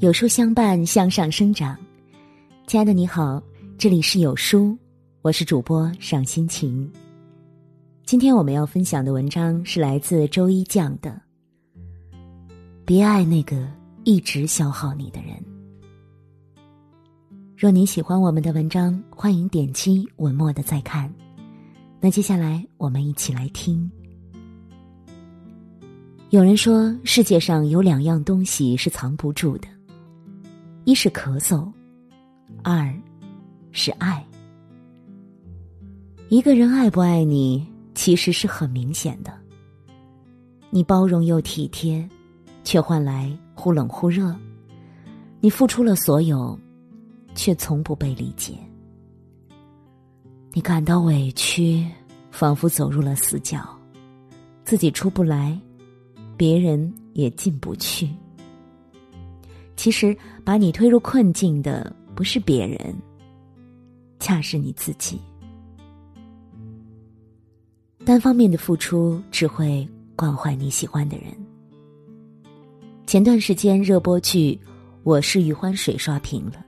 有书相伴，向上生长。亲爱的你好，这里是有书，我是主播赏心情。今天我们要分享的文章是来自周一酱的。别爱那个一直消耗你的人。若你喜欢我们的文章，欢迎点击文末的再看。那接下来我们一起来听。有人说，世界上有两样东西是藏不住的。一是咳嗽，二是爱。一个人爱不爱你，其实是很明显的。你包容又体贴，却换来忽冷忽热；你付出了所有，却从不被理解。你感到委屈，仿佛走入了死角，自己出不来，别人也进不去。其实，把你推入困境的不是别人，恰是你自己。单方面的付出只会惯坏你喜欢的人。前段时间热播剧《我是余欢水》刷屏了。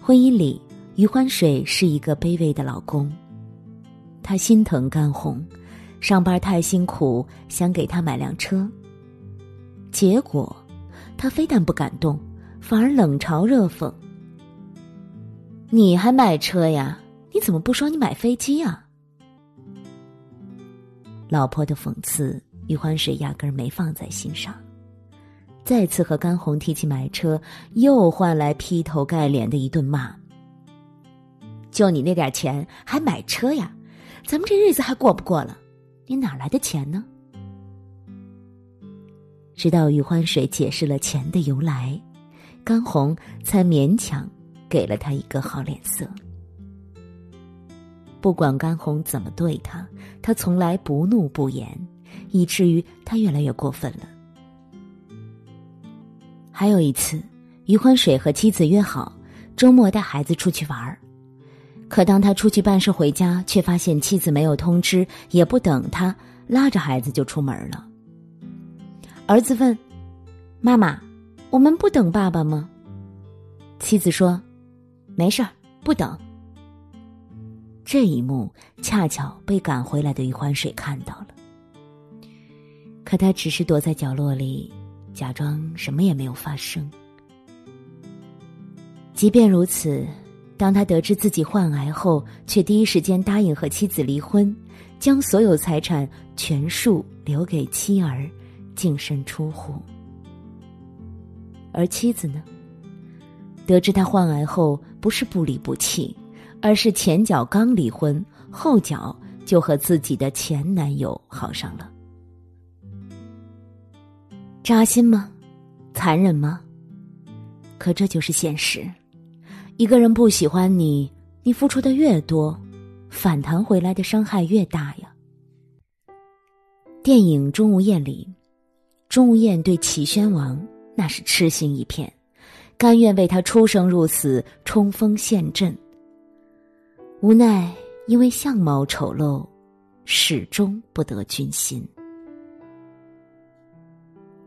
婚姻里，余欢水是一个卑微的老公，他心疼甘红，上班太辛苦，想给他买辆车。结果。他非但不感动，反而冷嘲热讽：“你还买车呀？你怎么不说你买飞机啊？”老婆的讽刺，余欢水压根儿没放在心上。再次和甘红提起买车，又换来劈头盖脸的一顿骂：“就你那点钱还买车呀？咱们这日子还过不过了？你哪来的钱呢？”直到余欢水解释了钱的由来，甘红才勉强给了他一个好脸色。不管甘红怎么对他，他从来不怒不言，以至于他越来越过分了。还有一次，余欢水和妻子约好周末带孩子出去玩儿，可当他出去办事回家，却发现妻子没有通知，也不等他，拉着孩子就出门了。儿子问：“妈妈，我们不等爸爸吗？”妻子说：“没事儿，不等。”这一幕恰巧被赶回来的余欢水看到了，可他只是躲在角落里，假装什么也没有发生。即便如此，当他得知自己患癌后，却第一时间答应和妻子离婚，将所有财产全数留给妻儿。净身出户，而妻子呢？得知他患癌后，不是不离不弃，而是前脚刚离婚，后脚就和自己的前男友好上了。扎心吗？残忍吗？可这就是现实。一个人不喜欢你，你付出的越多，反弹回来的伤害越大呀。电影《钟无艳》里。钟无艳对齐宣王那是痴心一片，甘愿为他出生入死、冲锋陷阵。无奈因为相貌丑陋，始终不得军心。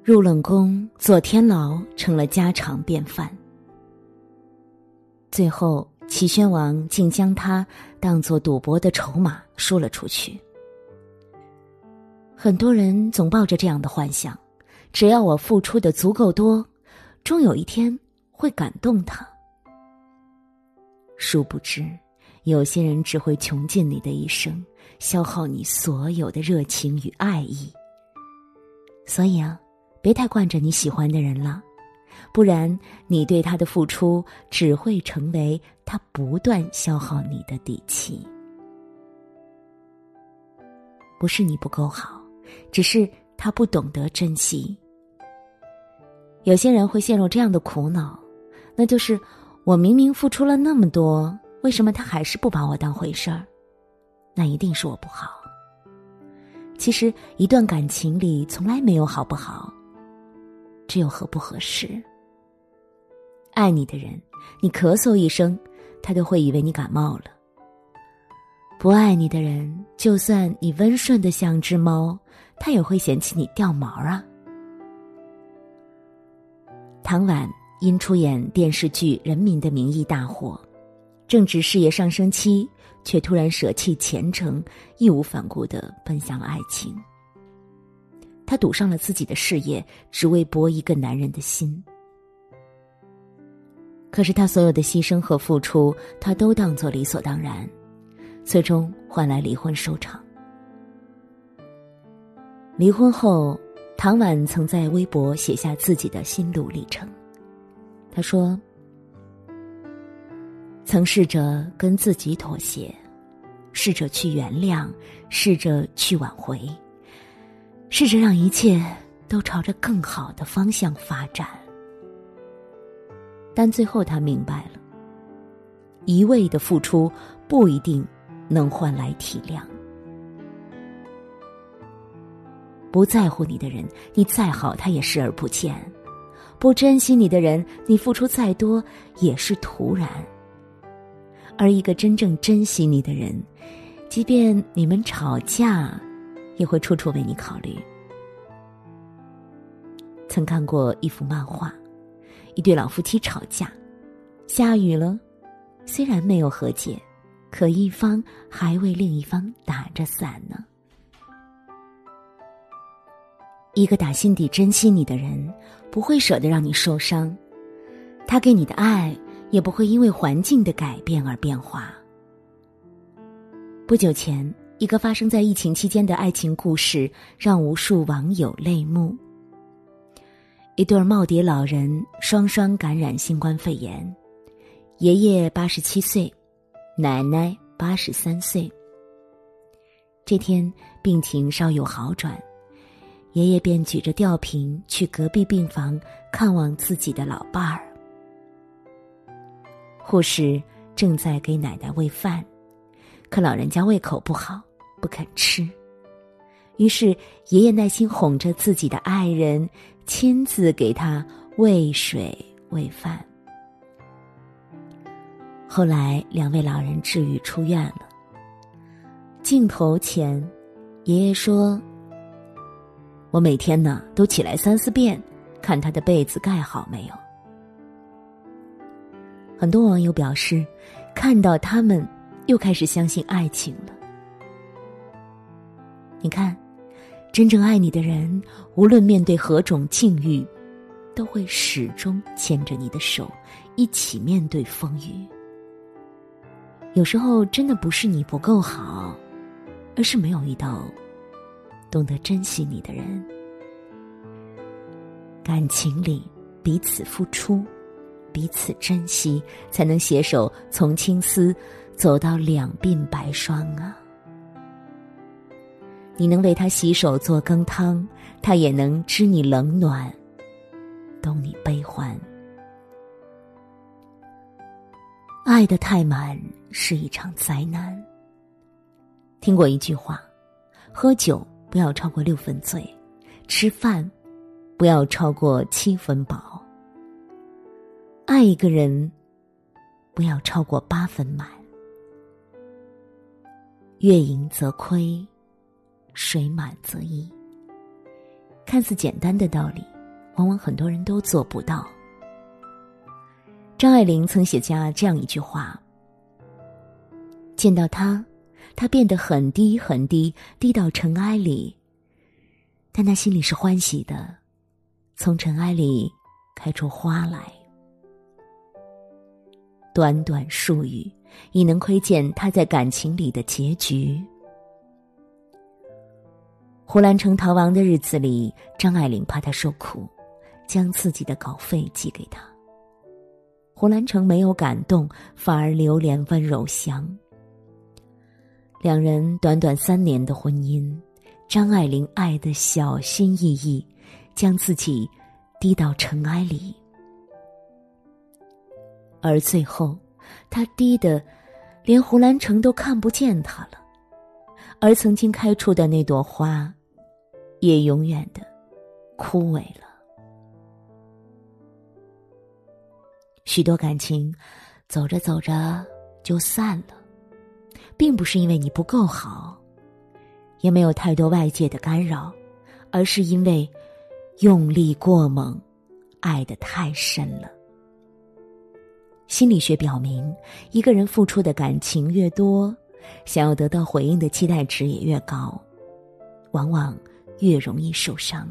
入冷宫做天牢成了家常便饭。最后，齐宣王竟将他当作赌博的筹码输了出去。很多人总抱着这样的幻想。只要我付出的足够多，终有一天会感动他。殊不知，有些人只会穷尽你的一生，消耗你所有的热情与爱意。所以啊，别太惯着你喜欢的人了，不然你对他的付出只会成为他不断消耗你的底气。不是你不够好，只是。他不懂得珍惜。有些人会陷入这样的苦恼，那就是我明明付出了那么多，为什么他还是不把我当回事儿？那一定是我不好。其实，一段感情里从来没有好不好，只有合不合适。爱你的人，你咳嗽一声，他都会以为你感冒了；不爱你的人，就算你温顺的像只猫。他也会嫌弃你掉毛啊！唐婉因出演电视剧《人民的名义》大火，正值事业上升期，却突然舍弃前程，义无反顾的奔向爱情。他赌上了自己的事业，只为博一个男人的心。可是他所有的牺牲和付出，他都当作理所当然，最终换来离婚收场。离婚后，唐婉曾在微博写下自己的心路历程。他说：“曾试着跟自己妥协，试着去原谅，试着去挽回，试着让一切都朝着更好的方向发展。但最后，他明白了，一味的付出不一定能换来体谅。”不在乎你的人，你再好，他也视而不见；不珍惜你的人，你付出再多也是徒然。而一个真正珍惜你的人，即便你们吵架，也会处处为你考虑。曾看过一幅漫画，一对老夫妻吵架，下雨了，虽然没有和解，可一方还为另一方打着伞呢。一个打心底珍惜你的人，不会舍得让你受伤，他给你的爱也不会因为环境的改变而变化。不久前，一个发生在疫情期间的爱情故事让无数网友泪目。一对耄耋老人双双感染新冠肺炎，爷爷八十七岁，奶奶八十三岁。这天病情稍有好转。爷爷便举着吊瓶去隔壁病房看望自己的老伴儿。护士正在给奶奶喂饭，可老人家胃口不好，不肯吃。于是爷爷耐心哄着自己的爱人，亲自给他喂水喂饭。后来两位老人治愈出院了。镜头前，爷爷说。我每天呢都起来三四遍，看他的被子盖好没有。很多网友表示，看到他们又开始相信爱情了。你看，真正爱你的人，无论面对何种境遇，都会始终牵着你的手，一起面对风雨。有时候真的不是你不够好，而是没有遇到。懂得珍惜你的人，感情里彼此付出，彼此珍惜，才能携手从青丝走到两鬓白霜啊！你能为他洗手做羹汤，他也能知你冷暖，懂你悲欢。爱的太满是一场灾难。听过一句话，喝酒。不要超过六分醉，吃饭不要超过七分饱。爱一个人不要超过八分满。月盈则亏，水满则溢。看似简单的道理，往往很多人都做不到。张爱玲曾写下这样一句话：见到他。他变得很低很低，低到尘埃里。但他心里是欢喜的，从尘埃里开出花来。短短数语，已能窥见他在感情里的结局。胡兰成逃亡的日子里，张爱玲怕他受苦，将自己的稿费寄给他。胡兰成没有感动，反而流连温柔乡。两人短短三年的婚姻，张爱玲爱的小心翼翼，将自己低到尘埃里，而最后，她低的连胡兰成都看不见她了，而曾经开出的那朵花，也永远的枯萎了。许多感情，走着走着就散了。并不是因为你不够好，也没有太多外界的干扰，而是因为用力过猛，爱的太深了。心理学表明，一个人付出的感情越多，想要得到回应的期待值也越高，往往越容易受伤。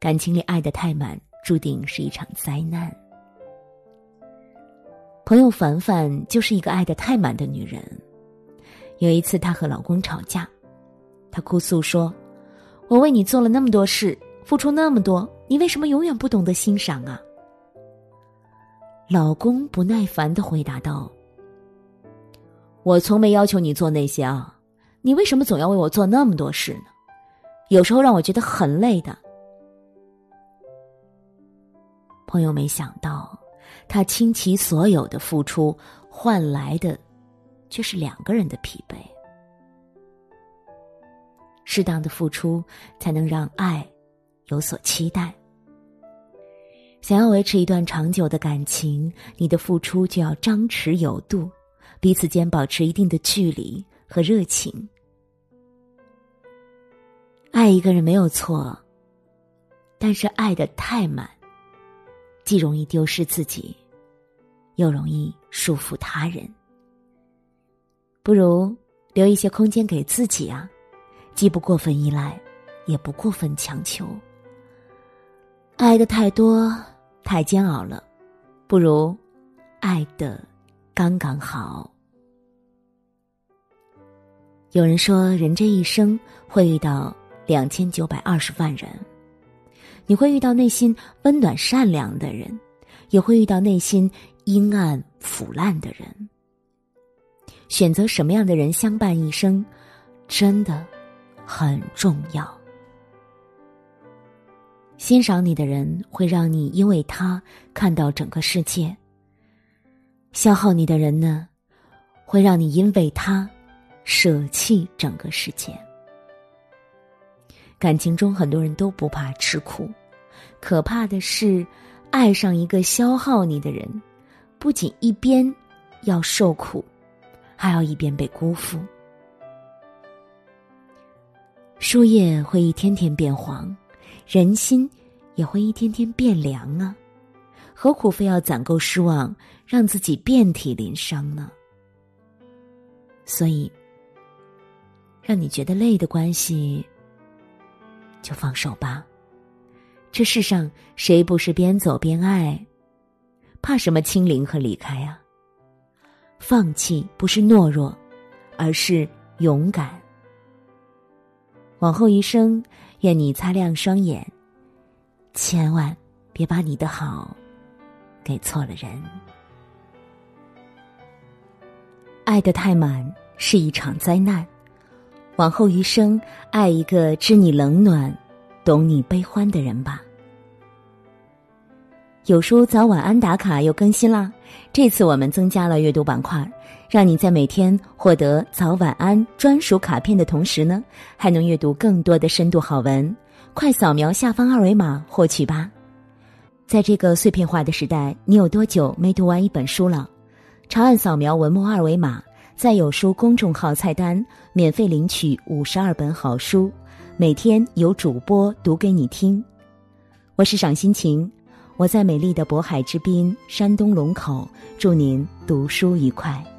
感情里爱的太满，注定是一场灾难。朋友凡凡就是一个爱的太满的女人。有一次，她和老公吵架，她哭诉说：“我为你做了那么多事，付出那么多，你为什么永远不懂得欣赏啊？”老公不耐烦的回答道：“我从没要求你做那些啊，你为什么总要为我做那么多事呢？有时候让我觉得很累的。”朋友没想到。他倾其所有的付出，换来的却是两个人的疲惫。适当的付出，才能让爱有所期待。想要维持一段长久的感情，你的付出就要张弛有度，彼此间保持一定的距离和热情。爱一个人没有错，但是爱的太满。既容易丢失自己，又容易束缚他人。不如留一些空间给自己啊，既不过分依赖，也不过分强求。爱的太多太煎熬了，不如爱的刚刚好。有人说，人这一生会遇到两千九百二十万人。你会遇到内心温暖善良的人，也会遇到内心阴暗腐烂的人。选择什么样的人相伴一生，真的很重要。欣赏你的人会让你因为他看到整个世界；消耗你的人呢，会让你因为他舍弃整个世界。感情中，很多人都不怕吃苦，可怕的是爱上一个消耗你的人，不仅一边要受苦，还要一边被辜负。树叶会一天天变黄，人心也会一天天变凉啊！何苦非要攒够失望，让自己遍体鳞伤呢？所以，让你觉得累的关系。就放手吧，这世上谁不是边走边爱？怕什么清零和离开啊？放弃不是懦弱，而是勇敢。往后余生，愿你擦亮双眼，千万别把你的好给错了人。爱的太满是一场灾难。往后余生，爱一个知你冷暖、懂你悲欢的人吧。有书早晚安打卡又更新啦！这次我们增加了阅读板块，让你在每天获得早晚安专属卡片的同时呢，还能阅读更多的深度好文。快扫描下方二维码获取吧！在这个碎片化的时代，你有多久没读完一本书了？长按扫描文末二维码。在有书公众号菜单免费领取五十二本好书，每天有主播读给你听。我是赏心情，我在美丽的渤海之滨山东龙口，祝您读书愉快。